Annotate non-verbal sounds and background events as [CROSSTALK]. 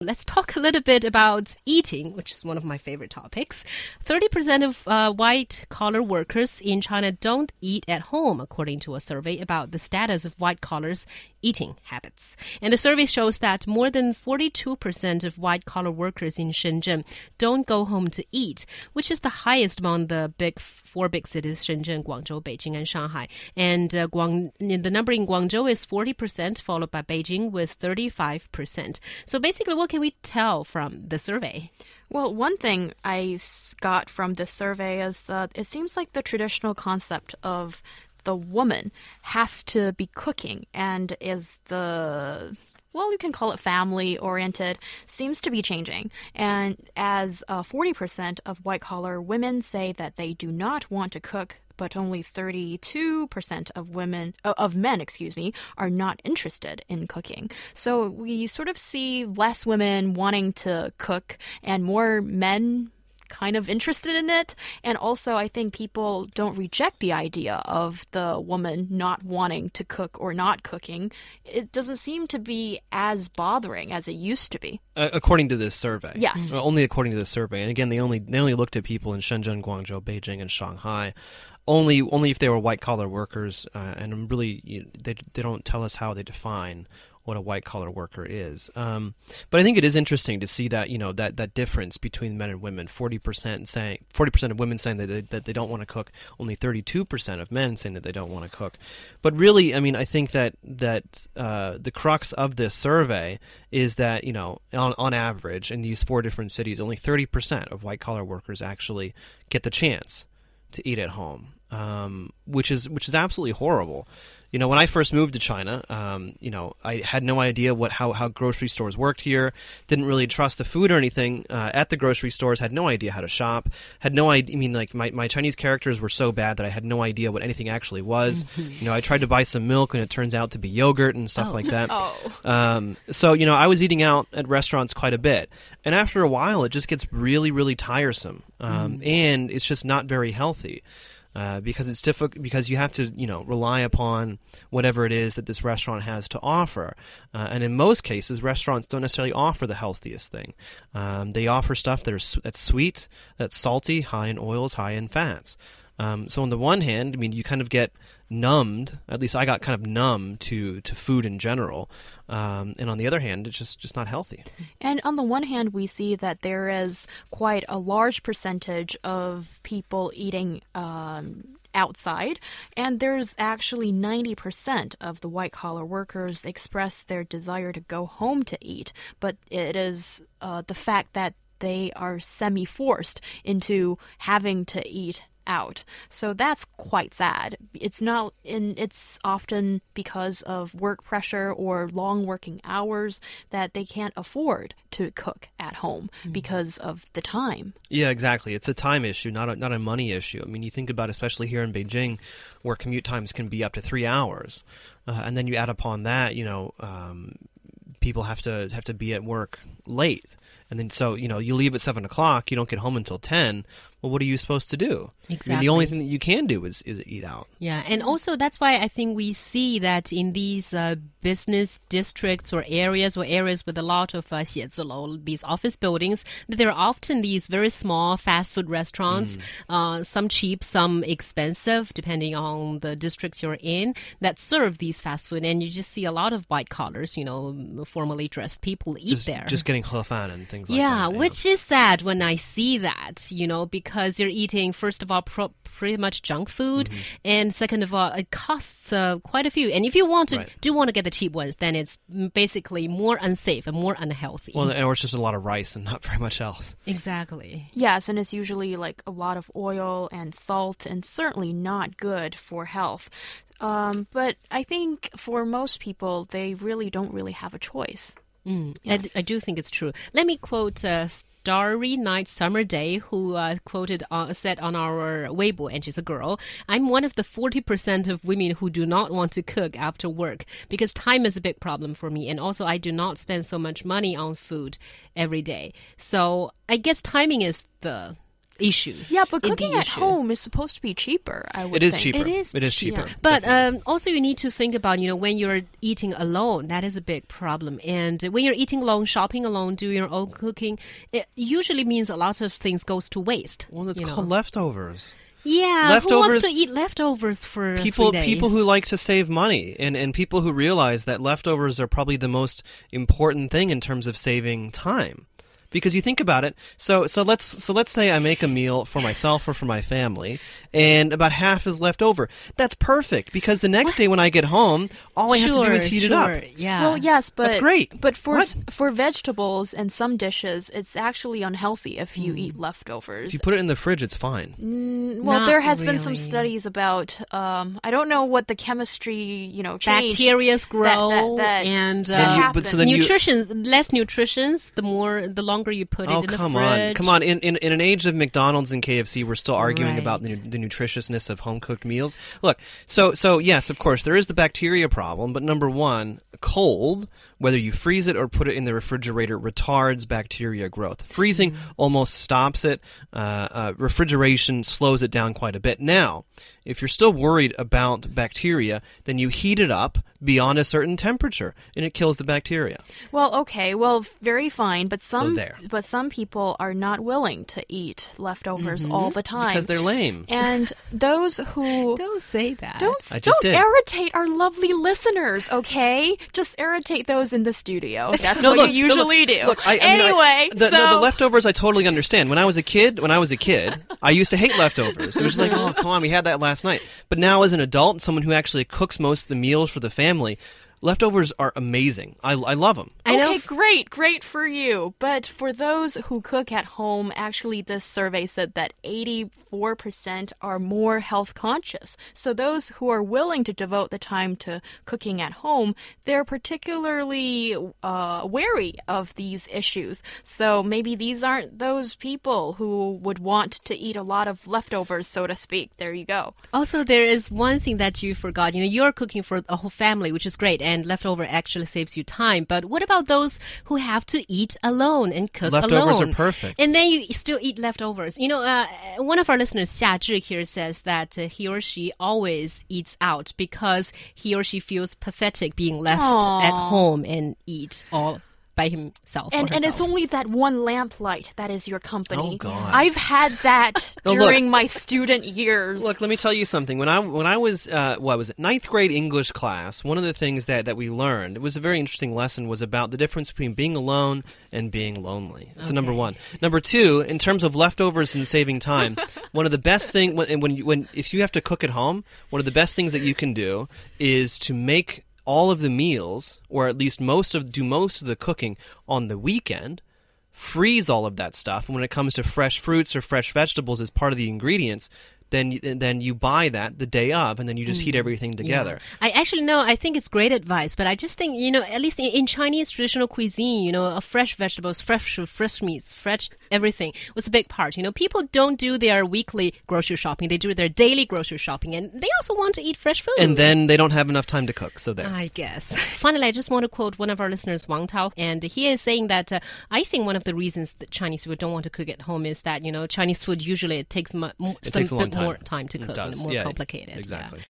Let's talk a little bit about eating, which is one of my favorite topics. 30% of uh, white collar workers in China don't eat at home, according to a survey about the status of white collars eating habits. And the survey shows that more than 42% of white collar workers in Shenzhen don't go home to eat, which is the highest among the big four big cities Shenzhen, Guangzhou, Beijing, and Shanghai. And uh, Guang, the number in Guangzhou is 40%, followed by Beijing with 35%. So basically, what can we tell from the survey? Well, one thing I got from this survey is that it seems like the traditional concept of the woman has to be cooking and is the well, you can call it family oriented, seems to be changing. And as uh, 40% of white collar women say that they do not want to cook, but only 32% of women of men, excuse me, are not interested in cooking. So we sort of see less women wanting to cook and more men kind of interested in it. And also, I think people don't reject the idea of the woman not wanting to cook or not cooking. It doesn't seem to be as bothering as it used to be. Uh, according to this survey, yes, well, only according to this survey. And again, they only they only looked at people in Shenzhen, Guangzhou, Beijing, and Shanghai. Only, only if they were white collar workers, uh, and really, you, they they don't tell us how they define what a white collar worker is. Um, but I think it is interesting to see that you know that that difference between men and women. Forty percent saying forty percent of women saying that they, that they don't want to cook. Only thirty two percent of men saying that they don't want to cook. But really, I mean, I think that that uh, the crux of this survey is that you know on on average in these four different cities, only thirty percent of white collar workers actually get the chance to eat at home, um, which is which is absolutely horrible you know, when I first moved to China, um, you know, I had no idea what how, how grocery stores worked here. Didn't really trust the food or anything uh, at the grocery stores. Had no idea how to shop. Had no idea. I mean, like my, my Chinese characters were so bad that I had no idea what anything actually was. [LAUGHS] you know, I tried to buy some milk and it turns out to be yogurt and stuff Oh. like that. [LAUGHS] Oh. Um, so you know, I was eating out at restaurants quite a bit, and after a while, it just gets really, really tiresome, um, and it's just not very healthy. Uh, because it's difficult because you have to you know rely upon whatever it is that this restaurant has to offer. Uh, and in most cases restaurants don't necessarily offer the healthiest thing. Um, they offer stuff that are that's sweet that's salty high in oils high in fats. Um, so on the one hand I mean you kind of get numbed at least I got kind of numb to to food in general. Um, and on the other hand it's just just not healthy. And on the one hand, we see that there is quite a large percentage of people eating um, outside, and there's actually 90% of the white collar workers express their desire to go home to eat, but it is uh, the fact that they are semi forced into having to eat out. So that's quite sad. It's not in it's often because of work pressure or long working hours that they can't afford to cook at home because of the time. Yeah, exactly. It's a time issue, not a, not a money issue. I mean, you think about, especially here in Beijing, where commute times can be up to three hours, uh, and then you add upon that, you know, um, people have to have to be at work late. And then, so, you know, you leave at seven o'clock, you don't get home until 10. Well, what are you supposed to do? Exactly. I mean, the only thing that you can do is, is eat out. Yeah. And also, that's why I think we see that in these uh, business districts or areas or areas with a lot of uh, these office buildings, that there are often these very small fast food restaurants, mm. uh, some cheap, some expensive, depending on the district you're in, that serve these fast food. And you just see a lot of white collars, you know, formally dressed people eat just, there. Just getting fan and things like yeah, that. you which is sad when I see that, you know, because you're eating, first of all, pro- pretty much junk food, Mm-hmm. and second of all, it costs uh, quite a few. And if you want to, Right. do want to get the cheap ones, then it's basically more unsafe and more unhealthy. well, or it's just a lot of rice and not [LAUGHS] very much else. exactly. Yes, and it's usually like a lot of oil and salt, and certainly not good for health. Um, but I think for most people, they really don't really have a choice. Mm, I d- I, do think it's true. Let me quote uh, Starry Night Summer Day, who uh, quoted uh, said on our Weibo, and she's a girl. I'm one of the forty percent of women who do not want to cook after work because time is a big problem for me, and also I do not spend so much money on food every day. So I guess timing is the issue. Yeah, but cooking at issue. home is supposed to be cheaper. I would It is think. cheaper. It is It is cheap, cheaper. But um, also, you need to think about, you know, when you're eating alone, that is a big problem. And when you're eating alone, shopping alone, doing your own cooking, it usually means a lot of things goes to waste. Well, it's called know. leftovers. yeah. Who wants to eat leftovers for people three days? people who like to save money and, and people who realize that leftovers are probably the most important thing in terms of saving time because you think about it so so let's so let's say i make a meal for myself or for my family and about half is left over that's perfect because the next day when i get home all i have to do is Sure, heat it sure, up Yeah. Well, yes, but That's great. But for What? for vegetables and some dishes, it's actually unhealthy if you eat leftovers. if you put it in the fridge it's fine Mm, well, Not there has been some studies about. Um, I don't know what the chemistry, you know, changed. Bacterias grow that- and that uh, you- but so then you- nutrition less nutritions the more the longer you put Oh it in come the on, come on! In, in in an age of McDonald's and KFC, we're still arguing about the, the nutritiousness of home cooked meals. Look, so so yes, of course, there is the bacteria problem, but number one, cold, whether you freeze it or put it in the refrigerator, retards bacteria growth. Freezing almost stops it. Uh, uh, refrigeration slows it down quite a bit. Now, if you're still worried about bacteria, then you heat it up beyond a certain temperature, and it kills the bacteria. Well, okay, well, very fine, but some there. but some people are not willing to eat leftovers mm-hmm. all the time. Because they're lame. and those who [LAUGHS] Don't say that. don't I just don't did. irritate our lovely listeners, okay? Just irritate those in the studio. [LAUGHS] That's No, what look, you no, look, usually do. Look, I, I mean, I- anyway, the, so no, the leftovers I totally understand. When I was a kid, when I was a kid, I used to hate leftovers. It was like, [LAUGHS] oh, come on, we had that last night. But now, as an adult, someone who actually cooks most of the meals for the family, leftovers are amazing. I, I love them. I know okay, f- great, great for you. But for those who cook at home, actually, this survey said that 84% are more health conscious. So those who are willing to devote the time to cooking at home, they're particularly uh, wary of these issues. So maybe these aren't those people who would want to eat a lot of leftovers, so to speak. There you go. Also, there is one thing that you forgot. You know, you're cooking for a whole family, which is great, and leftover actually saves you time. But what about those who have to eat alone and cook Leftovers are perfect. And then you still eat leftovers. You know, uh, one of our listeners, Xia Zhi, here says that uh, he or she always eats out because he or she feels pathetic being left Aw. at home and eat all by himself. And, and it's only that one lamplight that is your company. Oh, God. I've had that [LAUGHS] No, look. during my student years. Look, let me tell you something. When I when I was uh, what was it ninth grade English class, one of the things that, that we learned it was a very interesting lesson was about the difference between being alone and being lonely. So number one, number two, in terms of leftovers and saving time, [LAUGHS] one of the best thing when when you, when if you have to cook at home, one of the best things that you can do is to make all of the meals, or at least most of do most of the cooking on the weekend freeze all of that stuff. And when it comes to fresh fruits or fresh vegetables as part of the ingredients, then you- then you buy that the day of, and then you just heat everything together. I actually know. I think it's great advice, but I just think you know, at least in, in Chinese traditional cuisine, you know, uh, fresh vegetables, fresh fresh meats, fresh everything was a big part. You know, people don't do their weekly grocery shopping; they do their daily grocery shopping, and they also want to eat fresh food. And then they don't have enough time to cook, so there. I guess. [LAUGHS] Finally, I just want to quote one of our listeners, Wang Tao, and he is saying that uh, I think one of the reasons that Chinese people don't want to cook at home is that you know Chinese food usually it takes mu- It some takes a bit more time. to It cook and more Yeah, complicated. yeah. exactly.